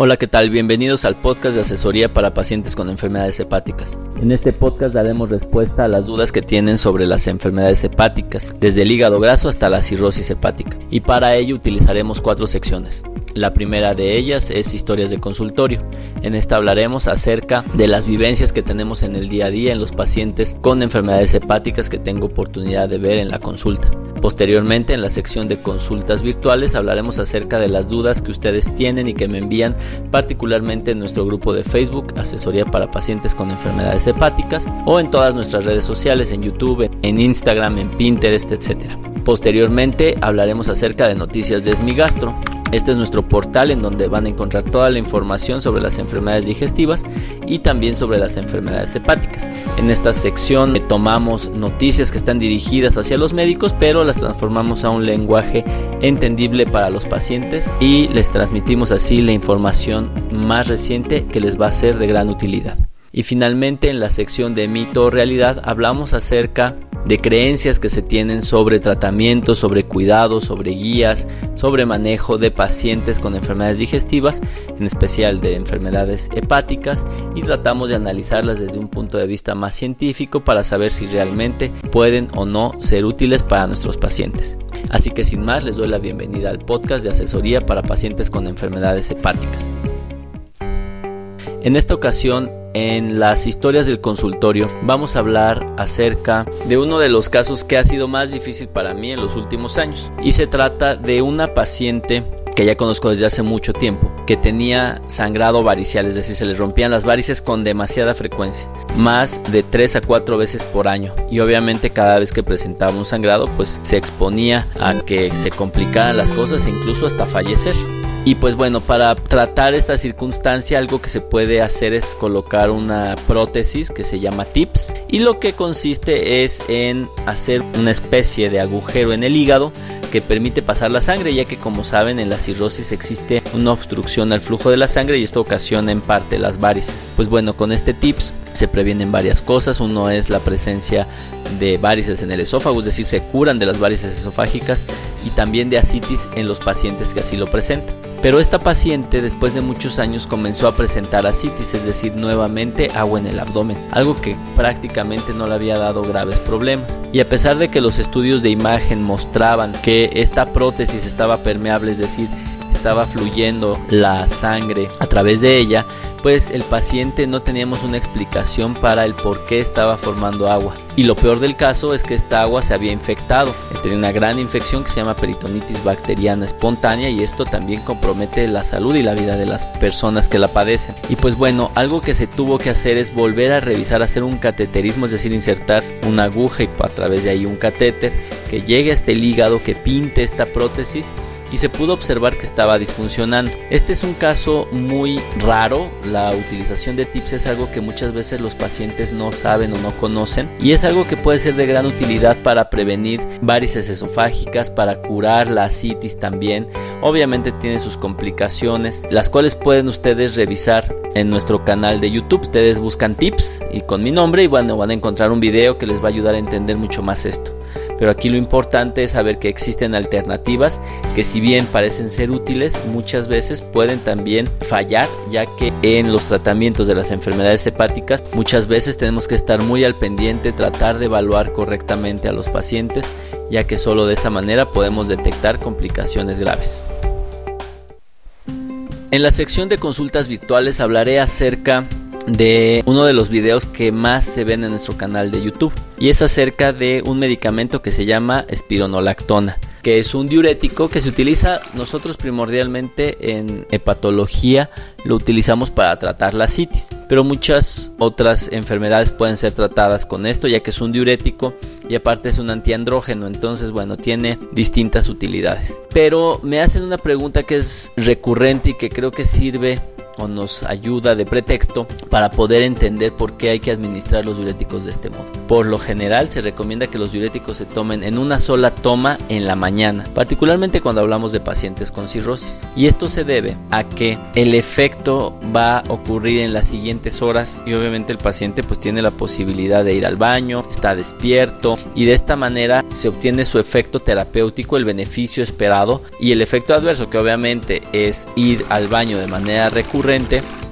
Hola, ¿qué tal? Bienvenidos al podcast de asesoría para pacientes con enfermedades hepáticas. En este podcast daremos respuesta a las dudas que tienen sobre las enfermedades hepáticas, desde el hígado graso hasta la cirrosis hepática. Y para ello utilizaremos cuatro secciones. La primera de ellas es historias de consultorio. En esta hablaremos acerca de las vivencias que tenemos en el día a día en los pacientes con enfermedades hepáticas que tengo oportunidad de ver en la consulta. Posteriormente, en la sección de consultas virtuales, hablaremos acerca de las dudas que ustedes tienen y que me envían particularmente en nuestro grupo de Facebook, Asesoría para Pacientes con Enfermedades Hepáticas, o en todas nuestras redes sociales, en YouTube, en Instagram, en Pinterest, etc. Posteriormente, hablaremos acerca de noticias de Esmigastro, este es nuestro portal en donde van a encontrar toda la información sobre las enfermedades digestivas y también sobre las enfermedades hepáticas. En esta sección tomamos noticias que están dirigidas hacia los médicos, pero las transformamos a un lenguaje entendible para los pacientes y les transmitimos así la información más reciente que les va a ser de gran utilidad. Y finalmente en la sección de mito o realidad hablamos acerca de creencias que se tienen sobre tratamiento, sobre cuidado, sobre guías, sobre manejo de pacientes con enfermedades digestivas, en especial de enfermedades hepáticas, y tratamos de analizarlas desde un punto de vista más científico para saber si realmente pueden o no ser útiles para nuestros pacientes. Así que sin más les doy la bienvenida al podcast de asesoría para pacientes con enfermedades hepáticas. En esta ocasión en las historias del consultorio vamos a hablar acerca de uno de los casos que ha sido más difícil para mí en los últimos años. Y se trata de una paciente que ya conozco desde hace mucho tiempo, que tenía sangrado varicial, es decir, se le rompían las varices con demasiada frecuencia, más de 3 a 4 veces por año. Y obviamente cada vez que presentaba un sangrado, pues se exponía a que se complicaran las cosas e incluso hasta fallecer. Y pues bueno, para tratar esta circunstancia algo que se puede hacer es colocar una prótesis que se llama TIPS y lo que consiste es en hacer una especie de agujero en el hígado que permite pasar la sangre ya que como saben en la cirrosis existe una obstrucción al flujo de la sangre y esto ocasiona en parte las varices. Pues bueno, con este TIPS se previenen varias cosas, uno es la presencia de varices en el esófago, es decir, se curan de las varices esofágicas y también de asitis en los pacientes que así lo presentan. Pero esta paciente después de muchos años comenzó a presentar asitis, es decir, nuevamente agua en el abdomen, algo que prácticamente no le había dado graves problemas. Y a pesar de que los estudios de imagen mostraban que esta prótesis estaba permeable, es decir, estaba fluyendo la sangre a través de ella, pues el paciente no teníamos una explicación para el por qué estaba formando agua. Y lo peor del caso es que esta agua se había infectado, tenía una gran infección que se llama peritonitis bacteriana espontánea y esto también compromete la salud y la vida de las personas que la padecen. Y pues bueno, algo que se tuvo que hacer es volver a revisar, hacer un cateterismo, es decir, insertar una aguja y a través de ahí un catéter que llegue hasta el hígado, que pinte esta prótesis y se pudo observar que estaba disfuncionando. Este es un caso muy raro, la utilización de TIPS es algo que muchas veces los pacientes no saben o no conocen y es algo que puede ser de gran utilidad para prevenir varices esofágicas, para curar la citis también. Obviamente tiene sus complicaciones, las cuales pueden ustedes revisar en nuestro canal de YouTube. Ustedes buscan tips y con mi nombre y bueno, van a encontrar un video que les va a ayudar a entender mucho más esto. Pero aquí lo importante es saber que existen alternativas que si bien parecen ser útiles, muchas veces pueden también fallar, ya que en los tratamientos de las enfermedades hepáticas muchas veces tenemos que estar muy al pendiente, tratar de evaluar correctamente a los pacientes, ya que solo de esa manera podemos detectar complicaciones graves. En la sección de consultas virtuales hablaré acerca de uno de los videos que más se ven en nuestro canal de YouTube y es acerca de un medicamento que se llama espironolactona que es un diurético que se utiliza nosotros primordialmente en hepatología, lo utilizamos para tratar la citis, pero muchas otras enfermedades pueden ser tratadas con esto ya que es un diurético y aparte es un antiandrógeno, entonces bueno, tiene distintas utilidades. Pero me hacen una pregunta que es recurrente y que creo que sirve o nos ayuda de pretexto para poder entender por qué hay que administrar los diuréticos de este modo. Por lo general se recomienda que los diuréticos se tomen en una sola toma en la mañana, particularmente cuando hablamos de pacientes con cirrosis. Y esto se debe a que el efecto va a ocurrir en las siguientes horas y obviamente el paciente pues tiene la posibilidad de ir al baño, está despierto y de esta manera se obtiene su efecto terapéutico, el beneficio esperado y el efecto adverso que obviamente es ir al baño de manera recurrente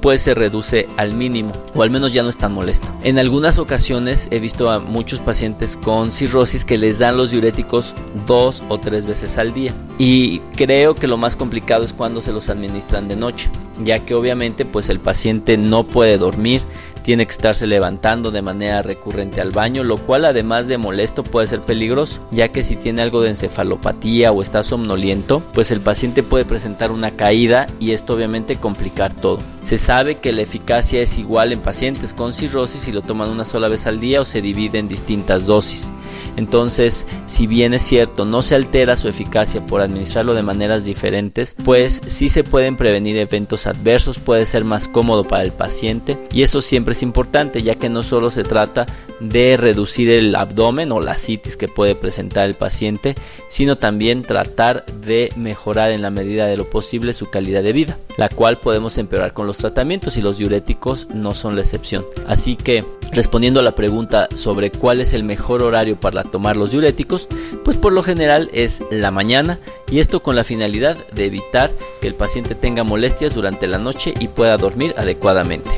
pues se reduce al mínimo o al menos ya no es tan molesto. En algunas ocasiones he visto a muchos pacientes con cirrosis que les dan los diuréticos dos o tres veces al día y creo que lo más complicado es cuando se los administran de noche ya que obviamente pues el paciente no puede dormir tiene que estarse levantando de manera recurrente al baño, lo cual además de molesto puede ser peligroso, ya que si tiene algo de encefalopatía o está somnoliento, pues el paciente puede presentar una caída y esto obviamente complicar todo. Se sabe que la eficacia es igual en pacientes con cirrosis si lo toman una sola vez al día o se divide en distintas dosis. Entonces, si bien es cierto, no se altera su eficacia por administrarlo de maneras diferentes, pues sí se pueden prevenir eventos adversos, puede ser más cómodo para el paciente y eso siempre es importante ya que no solo se trata de reducir el abdomen o la citis que puede presentar el paciente, sino también tratar de mejorar en la medida de lo posible su calidad de vida, la cual podemos empeorar con los tratamientos y los diuréticos no son la excepción. Así que respondiendo a la pregunta sobre cuál es el mejor horario para tomar los diuréticos, pues por lo general es la mañana y esto con la finalidad de evitar que el paciente tenga molestias durante la noche y pueda dormir adecuadamente.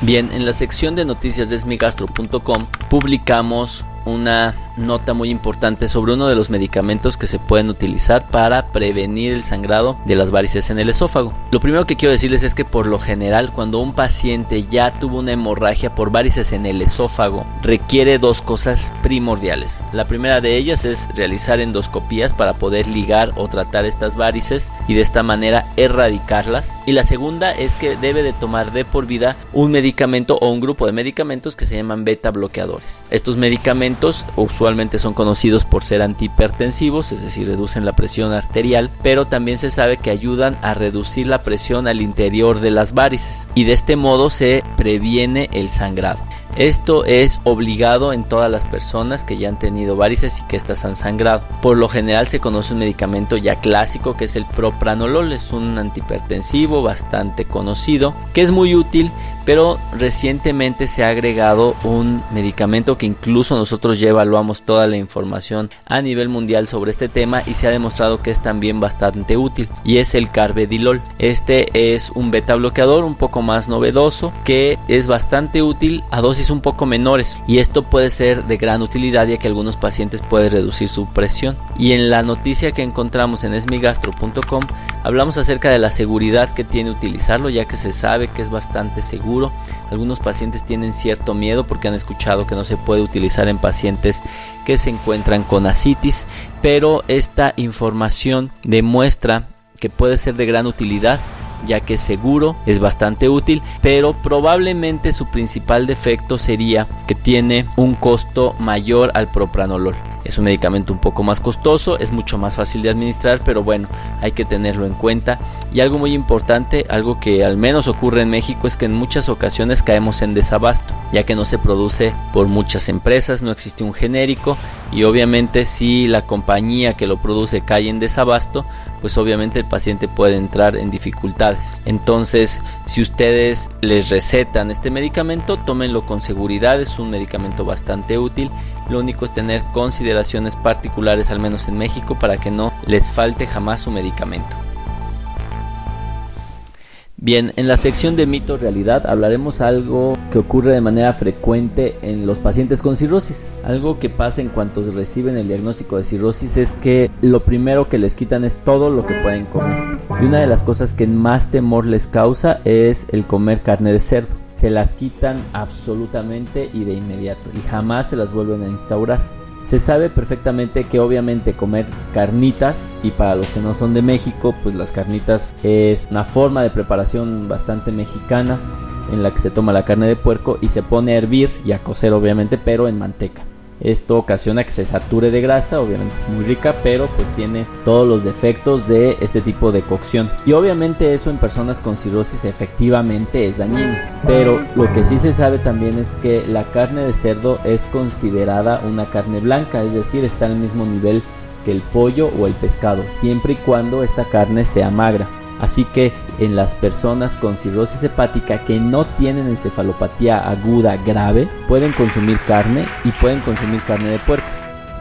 Bien, en la sección de noticias de smigastro.com publicamos una nota muy importante sobre uno de los medicamentos que se pueden utilizar para prevenir el sangrado de las varices en el esófago. Lo primero que quiero decirles es que por lo general cuando un paciente ya tuvo una hemorragia por varices en el esófago requiere dos cosas primordiales. La primera de ellas es realizar endoscopías para poder ligar o tratar estas varices y de esta manera erradicarlas. Y la segunda es que debe de tomar de por vida un medicamento o un grupo de medicamentos que se llaman beta bloqueadores. Estos medicamentos usualmente son conocidos por ser antihipertensivos, es decir, reducen la presión arterial, pero también se sabe que ayudan a reducir la presión al interior de las varices y de este modo se previene el sangrado. Esto es obligado en todas las personas que ya han tenido varices y que estas han sangrado. Por lo general se conoce un medicamento ya clásico que es el propranolol, es un antihipertensivo bastante conocido, que es muy útil, pero recientemente se ha agregado un medicamento que incluso nosotros ya evaluamos toda la información a nivel mundial sobre este tema y se ha demostrado que es también bastante útil y es el carbedilol. Este es un beta bloqueador un poco más novedoso que es bastante útil a dosis un poco menores y esto puede ser de gran utilidad ya que algunos pacientes pueden reducir su presión. Y en la noticia que encontramos en esmigastro.com hablamos acerca de la seguridad que tiene utilizarlo ya que se sabe que es bastante seguro. Algunos pacientes tienen cierto miedo porque han escuchado que no se puede utilizar en pacientes que se encuentran con asitis, pero esta información demuestra que puede ser de gran utilidad ya que seguro es bastante útil, pero probablemente su principal defecto sería que tiene un costo mayor al propranolol. Es un medicamento un poco más costoso, es mucho más fácil de administrar, pero bueno, hay que tenerlo en cuenta. Y algo muy importante, algo que al menos ocurre en México, es que en muchas ocasiones caemos en desabasto, ya que no se produce por muchas empresas, no existe un genérico y obviamente si la compañía que lo produce cae en desabasto, pues obviamente el paciente puede entrar en dificultades. Entonces, si ustedes les recetan este medicamento, tómenlo con seguridad, es un medicamento bastante útil. Lo único es tener particulares, al menos en México, para que no les falte jamás su medicamento. Bien, en la sección de mito realidad hablaremos algo que ocurre de manera frecuente en los pacientes con cirrosis. Algo que pasa en cuanto reciben el diagnóstico de cirrosis es que lo primero que les quitan es todo lo que pueden comer. Y una de las cosas que más temor les causa es el comer carne de cerdo. Se las quitan absolutamente y de inmediato y jamás se las vuelven a instaurar. Se sabe perfectamente que obviamente comer carnitas y para los que no son de México, pues las carnitas es una forma de preparación bastante mexicana en la que se toma la carne de puerco y se pone a hervir y a cocer obviamente, pero en manteca. Esto ocasiona que se sature de grasa, obviamente es muy rica, pero pues tiene todos los defectos de este tipo de cocción. Y obviamente eso en personas con cirrosis efectivamente es dañino. Pero lo que sí se sabe también es que la carne de cerdo es considerada una carne blanca, es decir, está al mismo nivel que el pollo o el pescado, siempre y cuando esta carne sea magra. Así que en las personas con cirrosis hepática que no tienen encefalopatía aguda grave, pueden consumir carne y pueden consumir carne de puerco.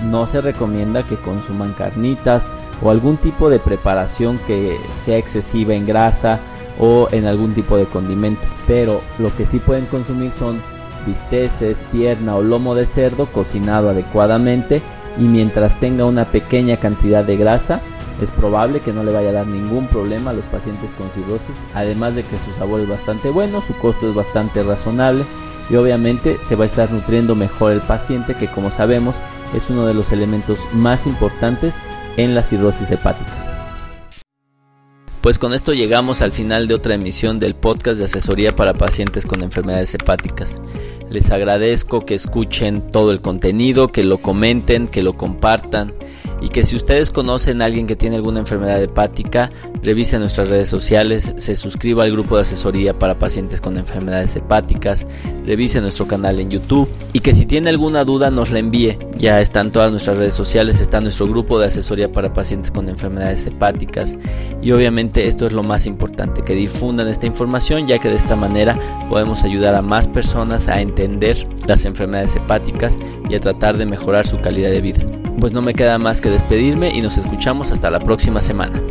No se recomienda que consuman carnitas o algún tipo de preparación que sea excesiva en grasa o en algún tipo de condimento. Pero lo que sí pueden consumir son bisteces, pierna o lomo de cerdo cocinado adecuadamente y mientras tenga una pequeña cantidad de grasa es probable que no le vaya a dar ningún problema a los pacientes con cirrosis, además de que su sabor es bastante bueno, su costo es bastante razonable y obviamente se va a estar nutriendo mejor el paciente que como sabemos es uno de los elementos más importantes en la cirrosis hepática. Pues con esto llegamos al final de otra emisión del podcast de asesoría para pacientes con enfermedades hepáticas. Les agradezco que escuchen todo el contenido, que lo comenten, que lo compartan y que si ustedes conocen a alguien que tiene alguna enfermedad hepática, revisen nuestras redes sociales, se suscriba al grupo de asesoría para pacientes con enfermedades hepáticas, revise nuestro canal en YouTube y que si tiene alguna duda nos la envíe. Ya están todas nuestras redes sociales, está nuestro grupo de asesoría para pacientes con enfermedades hepáticas y obviamente esto es lo más importante, que difundan esta información ya que de esta manera podemos ayudar a más personas a entender las enfermedades hepáticas y a tratar de mejorar su calidad de vida. Pues no me queda más que despedirme y nos escuchamos hasta la próxima semana.